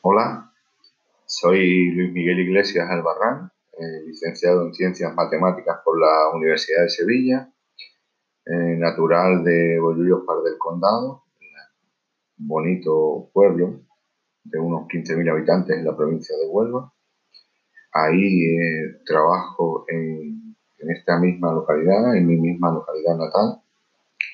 Hola, soy Luis Miguel Iglesias Albarrán, eh, licenciado en Ciencias Matemáticas por la Universidad de Sevilla, eh, natural de Bollullos Par del Condado, un bonito pueblo de unos 15.000 habitantes en la provincia de Huelva. Ahí eh, trabajo en, en esta misma localidad, en mi misma localidad natal.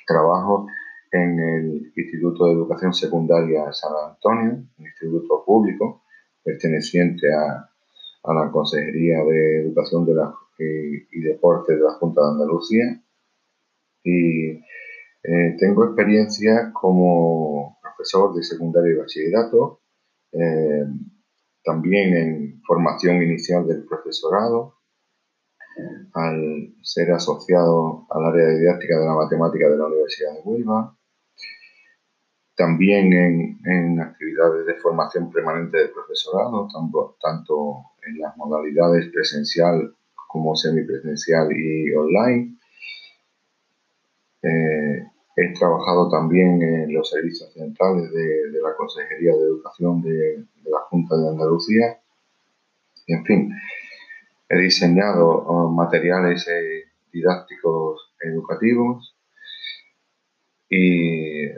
Trabajo en el Instituto de Educación Secundaria San Antonio, un instituto público perteneciente a, la Consejería de Educación de la, y, Deporte de la Junta de Andalucía. Y eh, tengo experiencia como profesor de secundaria y bachillerato, eh, también en formación inicial del profesorado, al ser asociado al área didáctica de la matemática de la Universidad de Huelva, también en, actividades de formación permanente del profesorado, tanto, tanto en las modalidades presencial como semipresencial y online. Eh, he trabajado también en los servicios centrales de, la Consejería de Educación de, la Junta de Andalucía. En fin, he diseñado uh, materiales eh, didácticos educativos y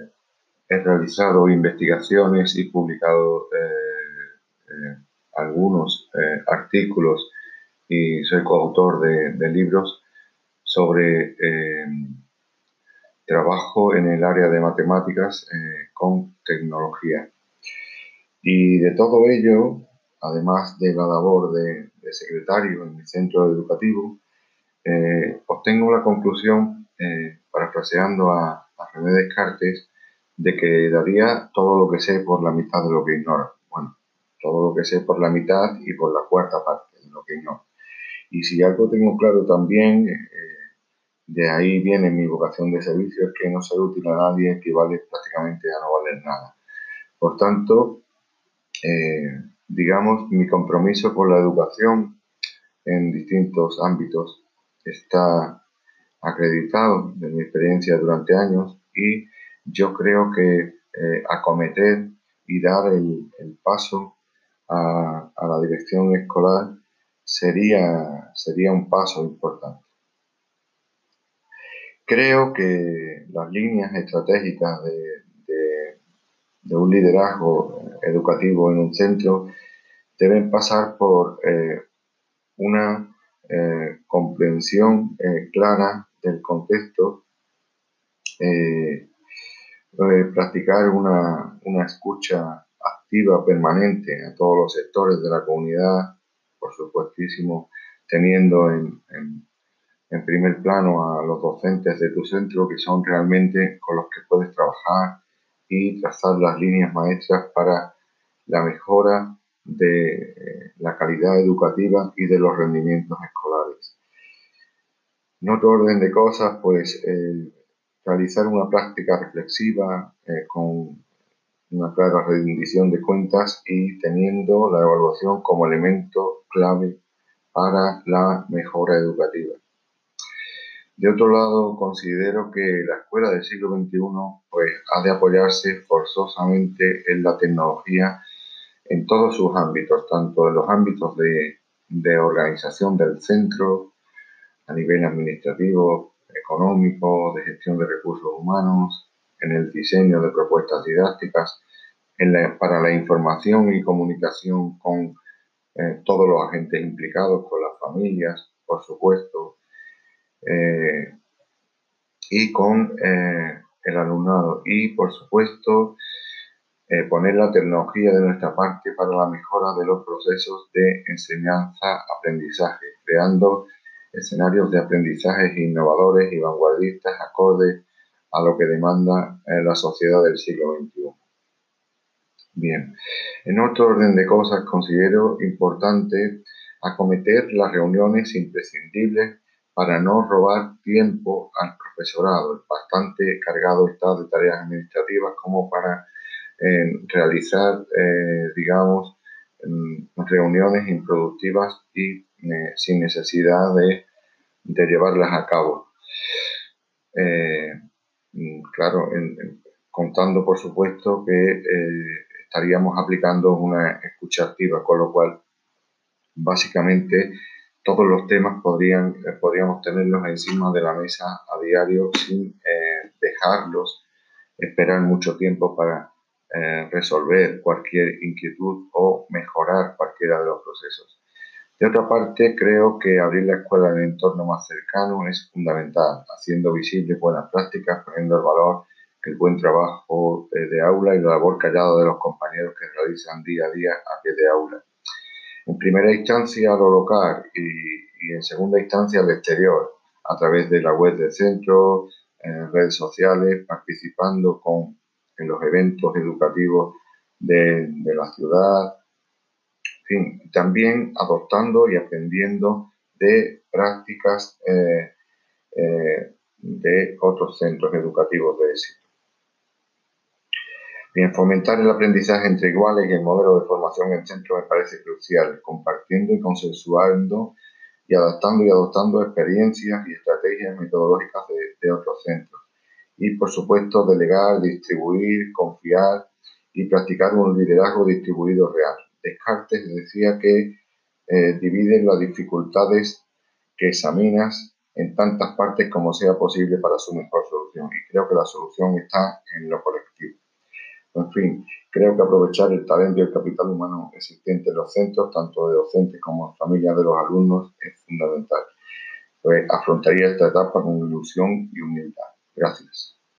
he realizado investigaciones y publicado eh, eh, algunos eh, artículos y soy coautor de, libros sobre trabajo en el área de matemáticas con tecnología. Y de todo ello, además de la labor de, secretario en el centro educativo, obtengo la conclusión, parafraseando a, a René Descartes, de que daría todo lo que sé por la mitad de lo que ignoro. Bueno, todo lo que sé por la mitad y por la cuarta parte de lo que ignoro. Y si algo tengo claro también, eh, de ahí viene mi vocación de servicio, es que no ser útil a nadie equivale prácticamente a no valer nada. Por tanto, eh, digamos, mi compromiso con la educación en distintos ámbitos está acreditado de mi experiencia durante años y yo creo que eh, acometer y dar el, paso a, la dirección escolar sería, sería un paso importante. Creo que las líneas estratégicas de, un liderazgo educativo en un centro deben pasar por eh, una eh, comprensión clara del contexto eh, practicar una, escucha activa, permanente a todos los sectores de la comunidad, por supuestísimo, teniendo en, primer plano a los docentes de tu centro, que son realmente con los que puedes trabajar y trazar las líneas maestras para la mejora de eh, la calidad educativa y de los rendimientos escolares. En otro orden de cosas, pues eh, realizar una práctica reflexiva eh, con una clara rendición de cuentas y teniendo la evaluación como elemento clave para la mejora educativa. De otro lado, considero que la escuela del siglo XXI pues, ha de apoyarse forzosamente en la tecnología en todos sus ámbitos, tanto en los ámbitos de, de organización del centro, a nivel administrativo, económico, de gestión de recursos humanos, en el diseño de propuestas didácticas, para la información y comunicación con eh, todos los agentes implicados, con las familias, por supuesto, eh, y con eh, el alumnado. Y, por supuesto, poner la tecnología de nuestra parte para la mejora de los procesos de enseñanza-aprendizaje, creando escenarios de aprendizajes innovadores y vanguardistas acordes a lo que demanda eh, la sociedad del siglo XXI. Bien, en otro orden de cosas considero importante acometer las reuniones imprescindibles para no robar tiempo al profesorado. Bastante cargado está de tareas administrativas como para eh, realizar, eh, digamos, mm, reuniones improductivas y sin necesidad de de llevarlas a cabo. Eh, claro, contando por supuesto que eh, estaríamos aplicando una escucha activa, con lo cual básicamente todos los temas podrían, eh, podríamos tenerlos encima de la mesa a diario sin dejarlos esperar mucho tiempo para resolver cualquier inquietud o mejorar cualquiera de los procesos. De otra parte, creo que abrir la escuela en el entorno más cercano es fundamental, haciendo visibles buenas prácticas, poniendo el valor el buen trabajo de aula y la labor callada de los compañeros que realizan día a día a pie de aula. En primera instancia lo local y, en segunda instancia al exterior, a través de la web del centro, en redes sociales, participando con, en los eventos educativos de, la ciudad, también adoptando y aprendiendo de prácticas eh, eh, de otros centros educativos de éxito. Bien, fomentar el aprendizaje entre iguales y el modelo de formación en centro me parece crucial, compartiendo y consensuando y adaptando y adoptando experiencias y estrategias metodológicas de, otros centros. Y, por supuesto, delegar, distribuir, confiar y practicar un liderazgo distribuido real. Descartes decía que eh, divide las dificultades que examinas en tantas partes como sea posible para su mejor solución. Y creo que la solución está en lo colectivo. En fin, creo que aprovechar el talento y el capital humano existente en los centros, tanto de docentes como de familias de los alumnos, es fundamental. Pues afrontaría esta etapa con ilusión y humildad. Gracias.